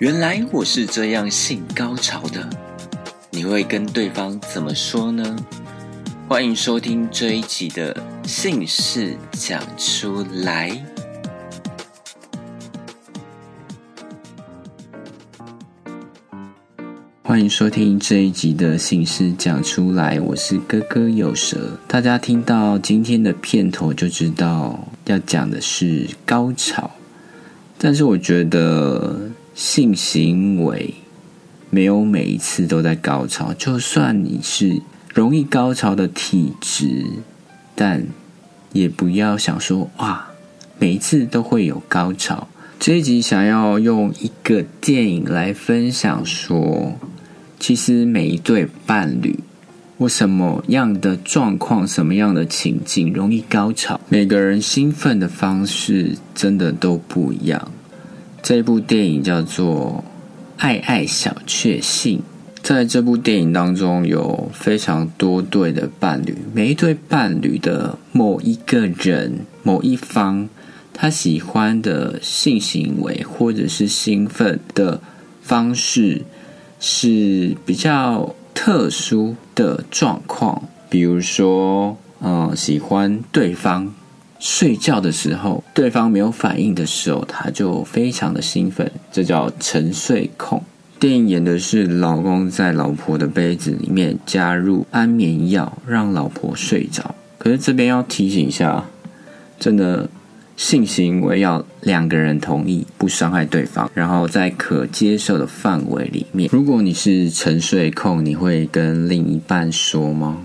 原来我是这样性高潮的，你会跟对方怎么说呢？欢迎收听这一集的姓氏讲出来。欢迎收听这一集的姓氏讲出来，我是哥哥有舌。大家听到今天的片头就知道要讲的是高潮，但是我觉得性行为没有每一次都在高潮，就算你是容易高潮的体质，但也不要想说哇，每一次都会有高潮。这一集想要用一个电影来分享说。其实每一对伴侣，或什么样的状况、什么样的情境容易高潮，每个人兴奋的方式真的都不一样。这部电影叫做《爱爱小确幸》。在这部电影当中，有非常多对的伴侣，每一对伴侣的某一个人、某一方，他喜欢的性行为或者是兴奋的方式。是比较特殊的状况，比如说，嗯，喜欢对方睡觉的时候，对方没有反应的时候，他就非常的兴奋，这叫沉睡控。电影演的是老公在老婆的杯子里面加入安眠药，让老婆睡着。可是这边要提醒一下，真的。性行为要两个人同意，不伤害对方，然后在可接受的范围里面。如果你是沉睡控，你会跟另一半说吗？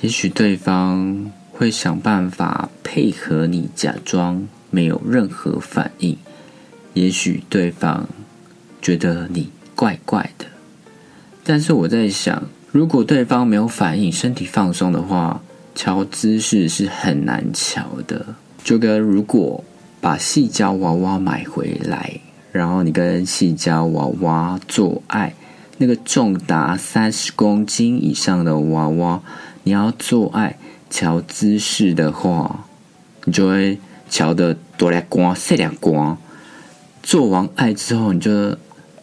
也许对方会想办法配合你，假装没有任何反应。也许对方觉得你怪怪的。但是我在想，如果对方没有反应，身体放松的话，瞧姿势是很难调的。就跟如果把细胶娃娃买回来，然后你跟细胶娃娃做爱，那个重达三十公斤以上的娃娃，你要做爱调姿势的话，你就会调的多两光、少两光。做完爱之后，你就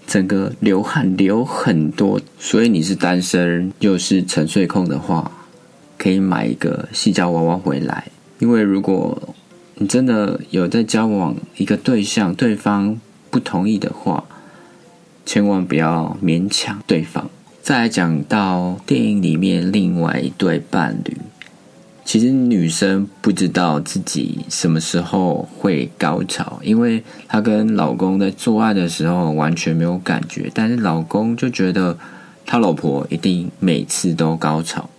整个流汗流很多。所以你是单身又是沉睡控的话，可以买一个细胶娃娃回来，因为如果你真的有在交往一个对象，对方不同意的话，千万不要勉强对方。再讲到电影里面另外一对伴侣，其实女生不知道自己什么时候会高潮，因为她跟老公在做爱的时候完全没有感觉，但是老公就觉得他老婆一定每次都高潮，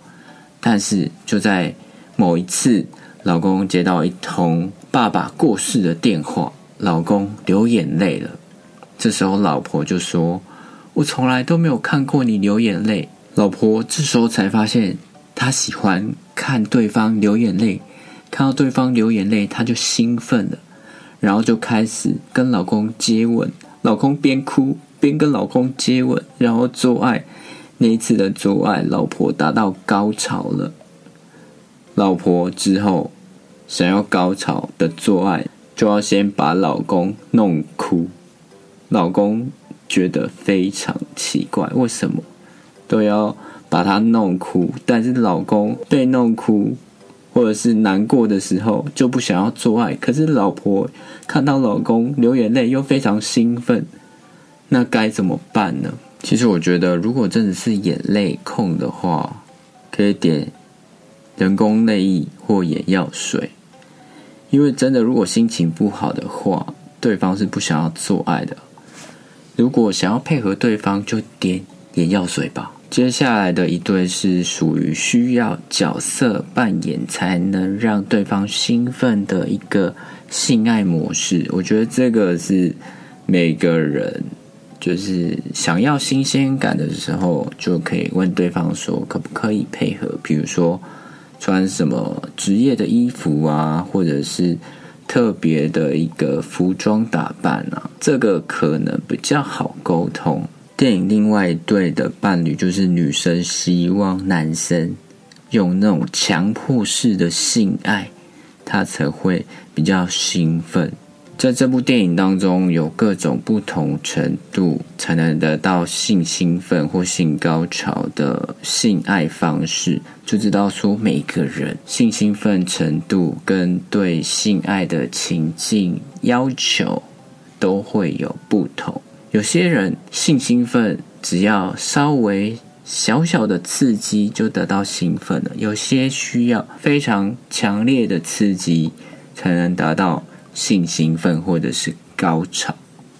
但是就在某一次。老公接到一通爸爸过世的电话，老公流眼泪了。这时候老婆就说：“我从来都没有看过你流眼泪。”老婆这时候才发现，她喜欢看对方流眼泪，看到对方流眼泪，她就兴奋了，然后就开始跟老公接吻。老公边哭边跟老公接吻，然后做爱。那一次的做爱，老婆达到高潮了。老婆之后。想要高潮的做爱，就要先把老公弄哭。老公觉得非常奇怪，为什么都要把他弄哭？但是老公被弄哭或者是难过的时候，就不想要做爱。可是老婆看到老公流眼泪，又非常兴奋，那该怎么办呢？其实我觉得，如果真的是眼泪控的话，可以点人工泪液或眼药水。因为真的，如果心情不好的话，对方是不想要做爱的。如果想要配合对方，就点眼药水吧。接下来的一对是属于需要角色扮演才能让对方兴奋的一个性爱模式。我觉得这个是每个人就是想要新鲜感的时候，就可以问对方说可不可以配合，比如说。穿什么职业的衣服啊，或者是特别的一个服装打扮啊，这个可能比较好沟通。电影另外一对的伴侣就是女生希望男生用那种强迫式的性爱，他才会比较兴奋。在这部电影当中，有各种不同程度才能得到性兴奋或性高潮的性爱方式，就知道说每个人性兴奋程度跟对性爱的情境要求都会有不同。有些人性兴奋只要稍微小小的刺激就得到兴奋了，有些需要非常强烈的刺激才能达到。性兴奋或者是高潮，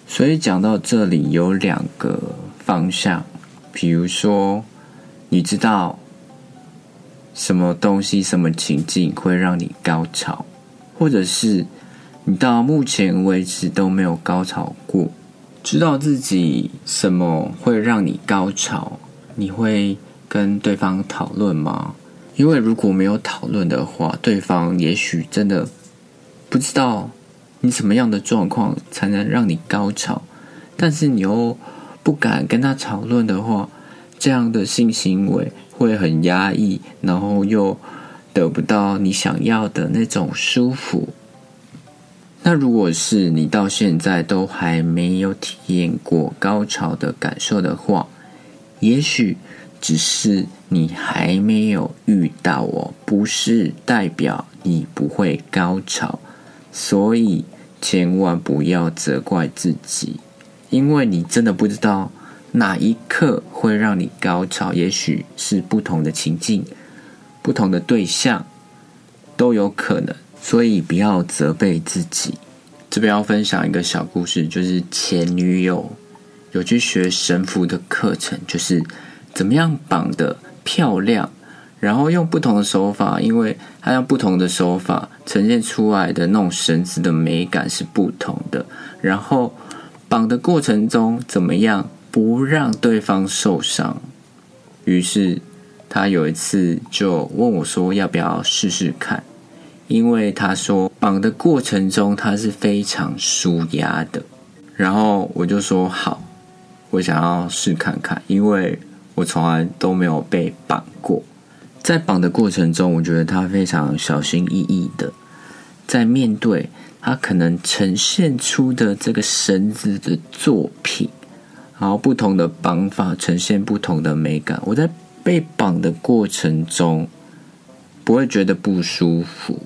所以讲到这里有两个方向，比如说，你知道什么东西、什么情境会让你高潮，或者是你到目前为止都没有高潮过，知道自己什么会让你高潮，你会跟对方讨论吗？因为如果没有讨论的话，对方也许真的不知道。你什么样的状况才能让你高潮？但是你又不敢跟他讨论的话，这样的性行为会很压抑，然后又得不到你想要的那种舒服。那如果是你到现在都还没有体验过高潮的感受的话，也许只是你还没有遇到哦，不是代表你不会高潮。所以千万不要责怪自己，因为你真的不知道哪一刻会让你高潮，也许是不同的情境、不同的对象都有可能。所以不要责备自己。这边要分享一个小故事，就是前女友有去学神符的课程，就是怎么样绑的漂亮。然后用不同的手法，因为它用不同的手法呈现出来的那种绳子的美感是不同的。然后绑的过程中怎么样不让对方受伤？于是他有一次就问我说：“要不要试试看？”因为他说绑的过程中他是非常舒压的。然后我就说：“好，我想要试看看，因为我从来都没有被绑过。”在绑的过程中，我觉得他非常小心翼翼的，在面对他可能呈现出的这个绳子的作品，然后不同的绑法呈现不同的美感。我在被绑的过程中不会觉得不舒服，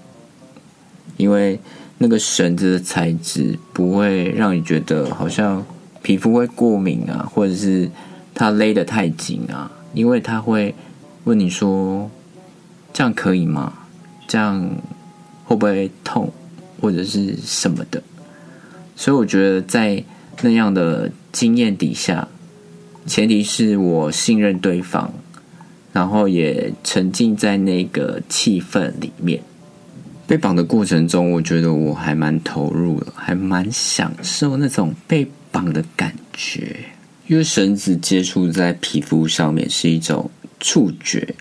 因为那个绳子的材质不会让你觉得好像皮肤会过敏啊，或者是它勒得太紧啊，因为它会。问你说，这样可以吗？这样会不会痛，或者是什么的？所以我觉得在那样的经验底下，前提是我信任对方，然后也沉浸在那个气氛里面。被绑的过程中，我觉得我还蛮投入的，还蛮享受那种被绑的感觉，因为绳子接触在皮肤上面是一种。触觉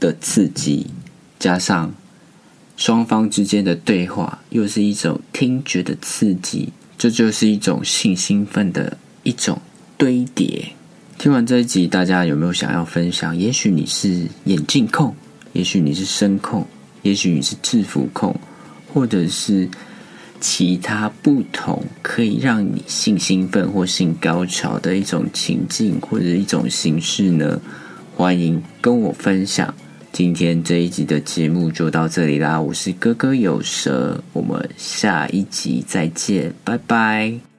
的刺激，加上双方之间的对话，又是一种听觉的刺激，这就是一种性兴奋的一种堆叠。听完这一集，大家有没有想要分享？也许你是眼镜控，也许你是声控，也许你是制服控，或者是其他不同可以让你性兴奋或性高潮的一种情境或者一种形式呢？欢迎跟我分享，今天这一集的节目就到这里啦！我是哥哥有蛇，我们下一集再见，拜拜。